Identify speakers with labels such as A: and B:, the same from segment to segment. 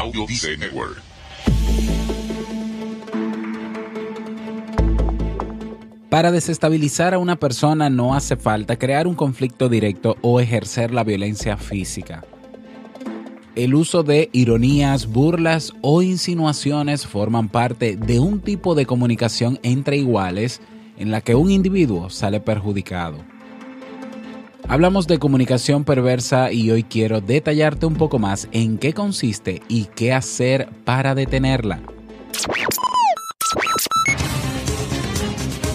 A: Audio Dice Network.
B: Para desestabilizar a una persona no hace falta crear un conflicto directo o ejercer la violencia física. El uso de ironías, burlas o insinuaciones forman parte de un tipo de comunicación entre iguales en la que un individuo sale perjudicado. Hablamos de comunicación perversa y hoy quiero detallarte un poco más en qué consiste y qué hacer para detenerla.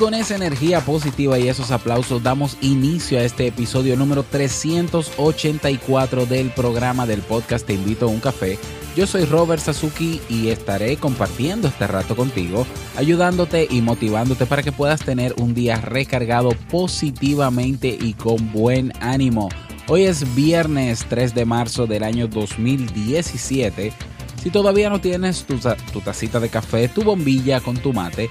B: Con esa energía positiva y esos aplausos damos inicio a este episodio número 384 del programa del podcast Te invito a un café. Yo soy Robert Sasuki y estaré compartiendo este rato contigo, ayudándote y motivándote para que puedas tener un día recargado positivamente y con buen ánimo. Hoy es viernes 3 de marzo del año 2017. Si todavía no tienes tu, tu tacita de café, tu bombilla con tu mate,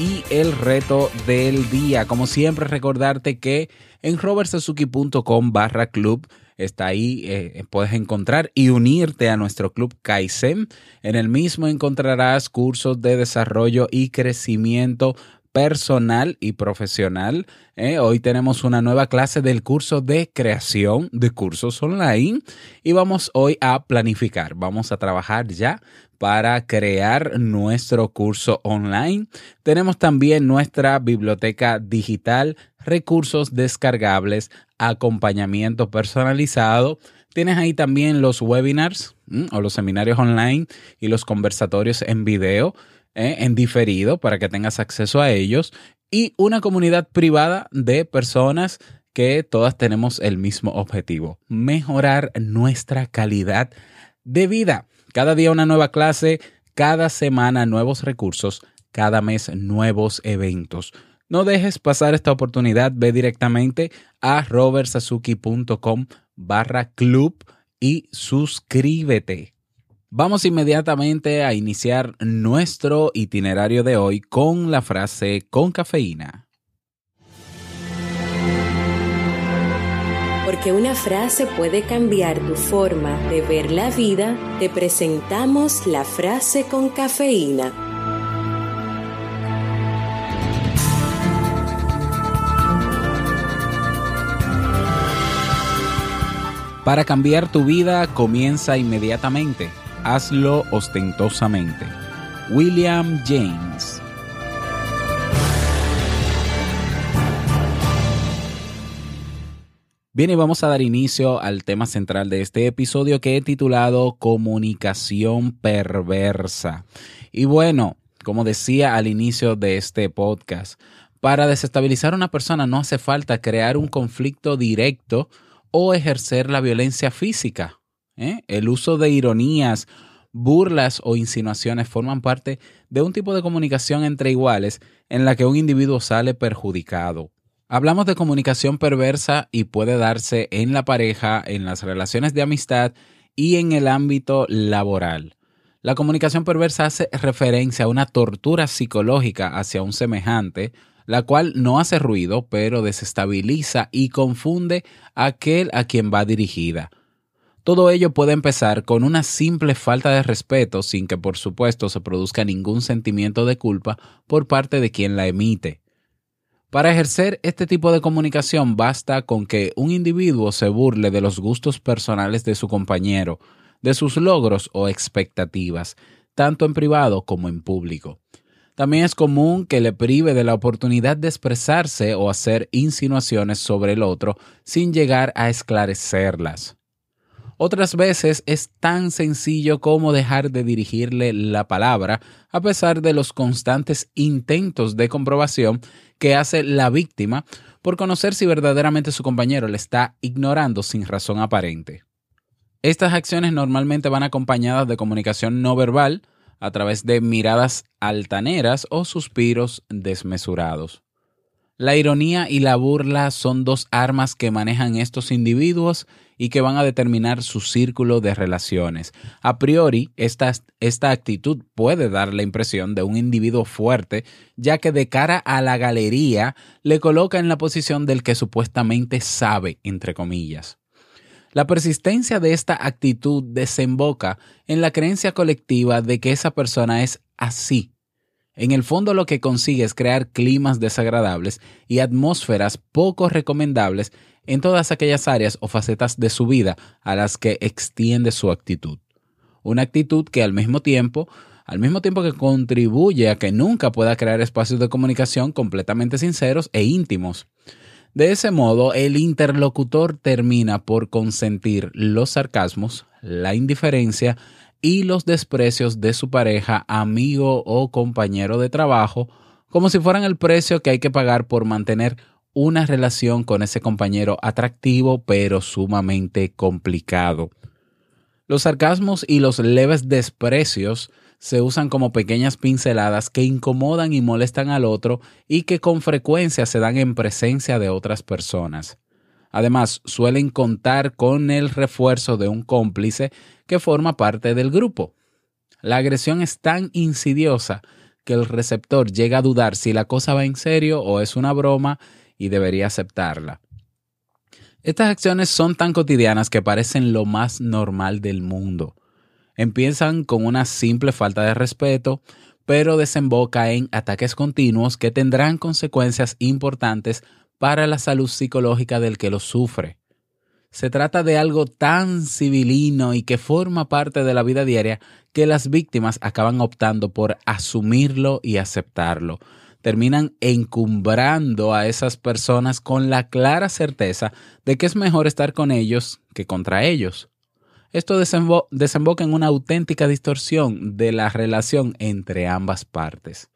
B: y el reto del día. Como siempre, recordarte que en robertsazuki.com barra club está ahí, eh, puedes encontrar y unirte a nuestro club Kaizen. En el mismo encontrarás cursos de desarrollo y crecimiento personal y profesional. ¿eh? Hoy tenemos una nueva clase del curso de creación de cursos online y vamos hoy a planificar. Vamos a trabajar ya para crear nuestro curso online. Tenemos también nuestra biblioteca digital, recursos descargables, acompañamiento personalizado. Tienes ahí también los webinars o los seminarios online y los conversatorios en video ¿eh? en diferido para que tengas acceso a ellos y una comunidad privada de personas que todas tenemos el mismo objetivo, mejorar nuestra calidad de vida. Cada día una nueva clase, cada semana nuevos recursos, cada mes nuevos eventos. No dejes pasar esta oportunidad, ve directamente a robertsazuki.com barra club y suscríbete. Vamos inmediatamente a iniciar nuestro itinerario de hoy con la frase con cafeína.
C: Porque una frase puede cambiar tu forma de ver la vida, te presentamos la frase con cafeína.
B: Para cambiar tu vida comienza inmediatamente hazlo ostentosamente. William James. Bien, y vamos a dar inicio al tema central de este episodio que he titulado Comunicación perversa. Y bueno, como decía al inicio de este podcast, para desestabilizar a una persona no hace falta crear un conflicto directo o ejercer la violencia física ¿eh? El uso de ironías, burlas o insinuaciones forman parte de un tipo de comunicación entre iguales en la que un individuo sale perjudicado. Hablamos de comunicación perversa y puede darse en la pareja, en las relaciones de amistad y en el ámbito laboral. La comunicación perversa hace referencia a una tortura psicológica hacia un semejante, la cual no hace ruido, pero desestabiliza y confunde a aquel a quien va dirigida Todo ello puede empezar con una simple falta de respeto sin que por supuesto se produzca ningún sentimiento de culpa por parte de quien la emite. Para ejercer este tipo de comunicación basta con que un individuo se burle de los gustos personales de su compañero, de sus logros o expectativas, tanto en privado como en público. También es común que le prive de la oportunidad de expresarse o hacer insinuaciones sobre el otro sin llegar a esclarecerlas. Otras veces es tan sencillo como dejar de dirigirle la palabra a pesar de los constantes intentos de comprobación que hace la víctima por conocer si verdaderamente su compañero le está ignorando sin razón aparente. Estas acciones normalmente van acompañadas de comunicación no verbal a través de miradas altaneras o suspiros desmesurados. La ironía y la burla son dos armas que manejan estos individuos y que van a determinar su círculo de relaciones. A priori, esta, esta actitud puede dar la impresión de un individuo fuerte, ya que de cara a la galería le coloca en la posición del que supuestamente sabe, entre comillas. La persistencia de esta actitud desemboca en la creencia colectiva de que esa persona es así. En el fondo lo que consigue es crear climas desagradables y atmósferas poco recomendables en todas aquellas áreas o facetas de su vida a las que extiende su actitud. Una actitud que al mismo tiempo, al mismo tiempo que contribuye a que nunca pueda crear espacios de comunicación completamente sinceros e íntimos. De ese modo, el interlocutor termina por consentir los sarcasmos, la indiferencia y los desprecios de su pareja, amigo o compañero de trabajo, como si fueran el precio que hay que pagar por mantener una relación con ese compañero atractivo pero sumamente complicado. Los sarcasmos y los leves desprecios se usan como pequeñas pinceladas que incomodan y molestan al otro y que con frecuencia se dan en presencia de otras personas. Además, suelen contar con el refuerzo de un cómplice que forma parte del grupo. La agresión es tan insidiosa que el receptor llega a dudar si la cosa va en serio o es una broma y debería aceptarla. Estas acciones son tan cotidianas que parecen lo más normal del mundo. Empiezan con una simple falta de respeto, pero desemboca en ataques continuos que tendrán consecuencias importantes para la salud psicológica del que lo sufre. Se trata de algo tan civilino y que forma parte de la vida diaria que las víctimas acaban optando por asumirlo y aceptarlo, terminan encumbrando a esas personas con la clara certeza de que es mejor estar con ellos que contra ellos. Esto desemboca en una auténtica distorsión de la relación entre ambas partes.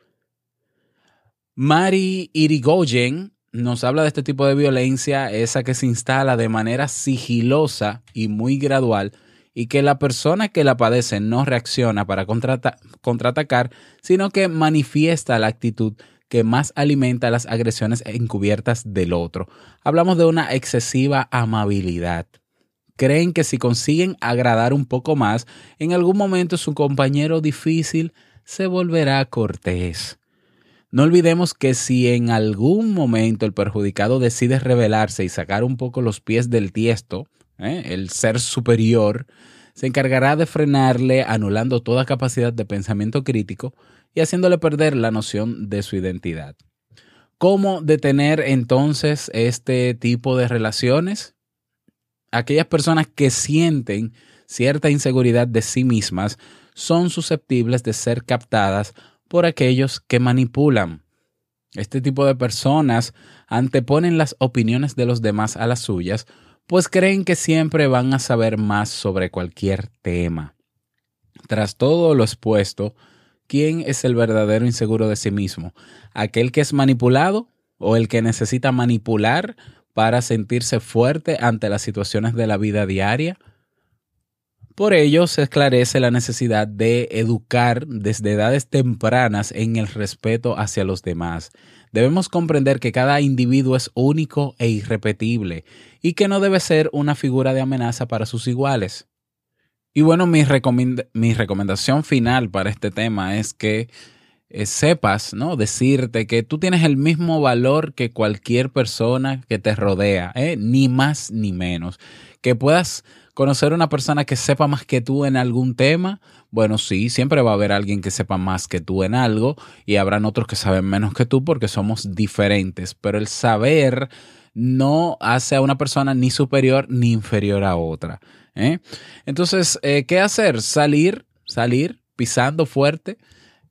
B: Mari Irigoyen nos habla de este tipo de violencia, esa que se instala de manera sigilosa y muy gradual, y que la persona que la padece no reacciona para contraatacar, sino que manifiesta la actitud que más alimenta las agresiones encubiertas del otro. Hablamos de una excesiva amabilidad. Creen que si consiguen agradar un poco más, en algún momento su compañero difícil se volverá cortés. No olvidemos que si en algún momento el perjudicado decide rebelarse y sacar un poco los pies del tiesto, ¿eh? el ser superior, se encargará de frenarle anulando toda capacidad de pensamiento crítico y haciéndole perder la noción de su identidad. ¿Cómo detener entonces este tipo de relaciones? Aquellas personas que sienten cierta inseguridad de sí mismas son susceptibles de ser captadas por aquellos que manipulan. Este tipo de personas anteponen las opiniones de los demás a las suyas, pues creen que siempre van a saber más sobre cualquier tema. Tras todo lo expuesto, ¿quién es el verdadero inseguro de sí mismo? ¿Aquel que es manipulado o el que necesita manipular para sentirse fuerte ante las situaciones de la vida diaria? Por ello, se esclarece la necesidad de educar desde edades tempranas en el respeto hacia los demás. Debemos comprender que cada individuo es único e irrepetible y que no debe ser una figura de amenaza para sus iguales. Y bueno, mi, recomendación final para este tema es que eh, sepas, ¿no? Decirte que tú tienes el mismo valor que cualquier persona que te rodea, ¿eh? ni más ni menos. Que puedas Conocer una persona que sepa más que tú en algún tema, bueno, sí, siempre va a haber alguien que sepa más que tú en algo y habrán otros que saben menos que tú porque somos diferentes, pero el saber no hace a una persona ni superior ni inferior a otra. ¿eh? Entonces, eh, ¿qué hacer? Salir, salir pisando fuerte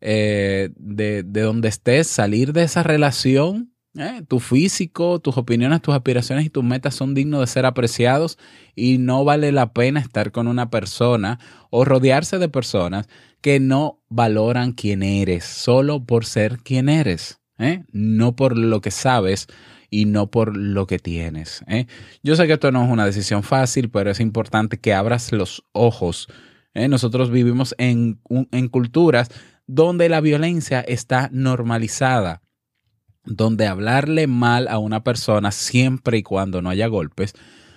B: eh, de, de, donde estés, salir de esa relación. Tu físico, tus opiniones, tus aspiraciones y tus metas son dignos de ser apreciados y no vale la pena estar con una persona o rodearse de personas que no valoran quién eres solo por ser quien eres, no por lo que sabes y no por lo que tienes. ¿eh? Yo sé que esto no es una decisión fácil, pero es importante que abras los ojos. ¿eh? Nosotros vivimos en, en culturas donde la violencia está normalizada, donde hablarle mal a una persona siempre y cuando no haya golpes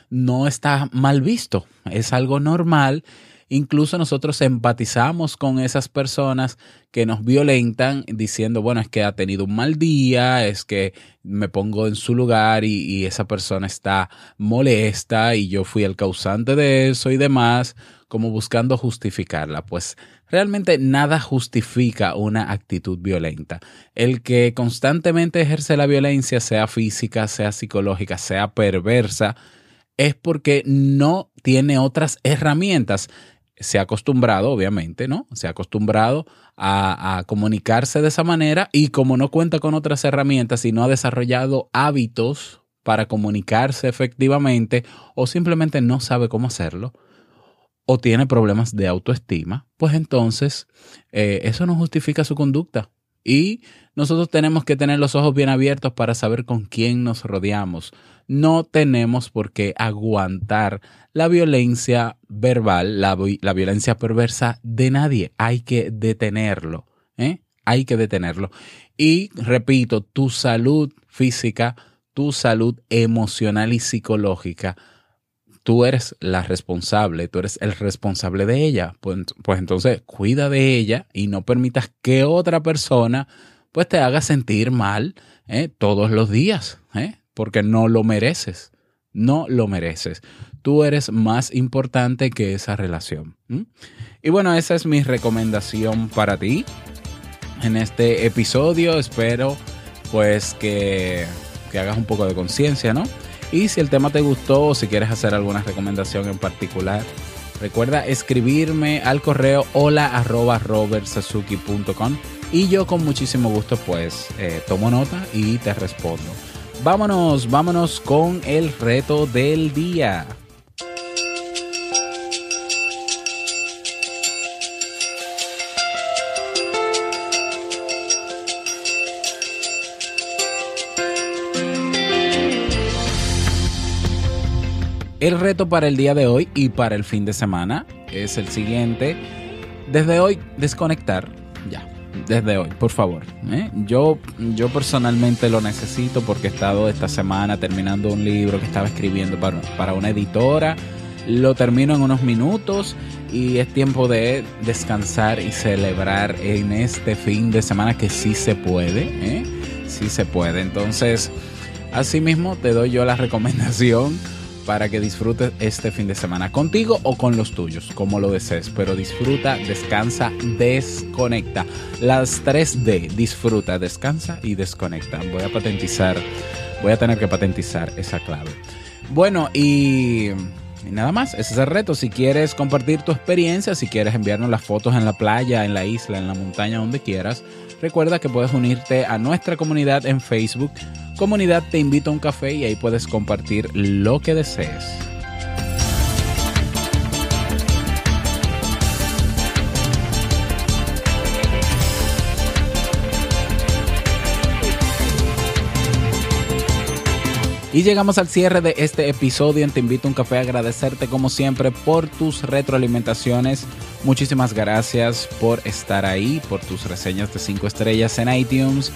B: no está mal visto, es algo normal Incluso nosotros empatizamos con esas personas que nos violentan diciendo, bueno, es que ha tenido un mal día, es que me pongo en su lugar y, esa persona está molesta y yo fui el causante de eso y demás, como buscando justificarla. Pues realmente nada justifica una actitud violenta. El que constantemente ejerce la violencia, sea física, sea psicológica, sea perversa, es porque no tiene otras herramientas se ha acostumbrado, obviamente, ¿no? Se ha acostumbrado a, comunicarse de esa manera y como no cuenta con otras herramientas y no ha desarrollado hábitos para comunicarse efectivamente o simplemente no sabe cómo hacerlo o tiene problemas de autoestima, pues entonces eh, eso no justifica su conducta. Y nosotros tenemos que tener los ojos bien abiertos para saber con quién nos rodeamos. No tenemos por qué aguantar la violencia verbal, la, violencia perversa de nadie. Hay que detenerlo. ¿eh? Hay que detenerlo. Y repito, tu salud física, tu salud emocional y psicológica tú eres la responsable, tú eres el responsable de ella. Pues, pues, entonces cuida de ella y no permitas que otra persona pues te haga sentir mal ¿eh? todos los días, ¿eh? porque no lo mereces, no lo mereces. Tú eres más importante que esa relación. Y bueno, esa es mi recomendación para ti en este episodio. Espero pues que, que hagas un poco de conciencia, ¿no? Y si el tema te gustó o si quieres hacer alguna recomendación en particular, recuerda escribirme al correo hola arroba y yo con muchísimo gusto pues eh, tomo nota y te respondo. Vámonos, vámonos con el reto del día. El reto para el día de hoy y para el fin de semana es el siguiente. Desde hoy, desconectar. Ya, desde hoy, por favor. ¿eh? Yo, yo personalmente lo necesito porque he estado esta semana terminando un libro que estaba escribiendo para, para una editora. Lo termino en unos minutos y es tiempo de descansar y celebrar en este fin de semana que sí se puede. ¿eh? Sí se puede. Entonces, asimismo, te doy yo la recomendación para que disfrutes este fin de semana contigo o con los tuyos, como lo desees. Pero disfruta, descansa, desconecta. Las 3D, disfruta, descansa y desconecta. Voy a patentizar, voy a tener que patentizar esa clave. Bueno, y, nada más, ese es el reto. Si quieres compartir tu experiencia, si quieres enviarnos las fotos en la playa, en la isla, en la montaña, donde quieras, recuerda que puedes unirte a nuestra comunidad en Facebook Comunidad te invito a un café y ahí puedes compartir lo que desees. Y llegamos al cierre de este episodio Te invito a un café. Agradecerte como siempre por tus retroalimentaciones. Muchísimas gracias por estar ahí, por tus reseñas de 5 estrellas en iTunes,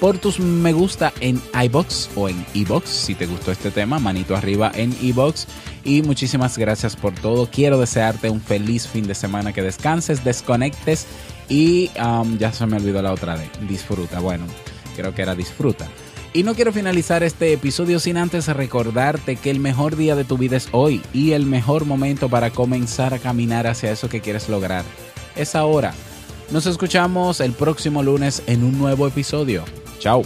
B: por tus me gusta en iBox o en iBox si te gustó este tema, manito arriba en iBox. Y muchísimas gracias por todo. Quiero desearte un feliz fin de semana, que descanses, desconectes y um, ya se me olvidó la otra de disfruta. Bueno, creo que era disfruta. Y no quiero finalizar este episodio sin antes recordarte que el mejor día de tu vida es hoy y el mejor momento para comenzar a caminar hacia eso que quieres lograr. Es ahora. Nos escuchamos el próximo lunes en un nuevo episodio. Chao.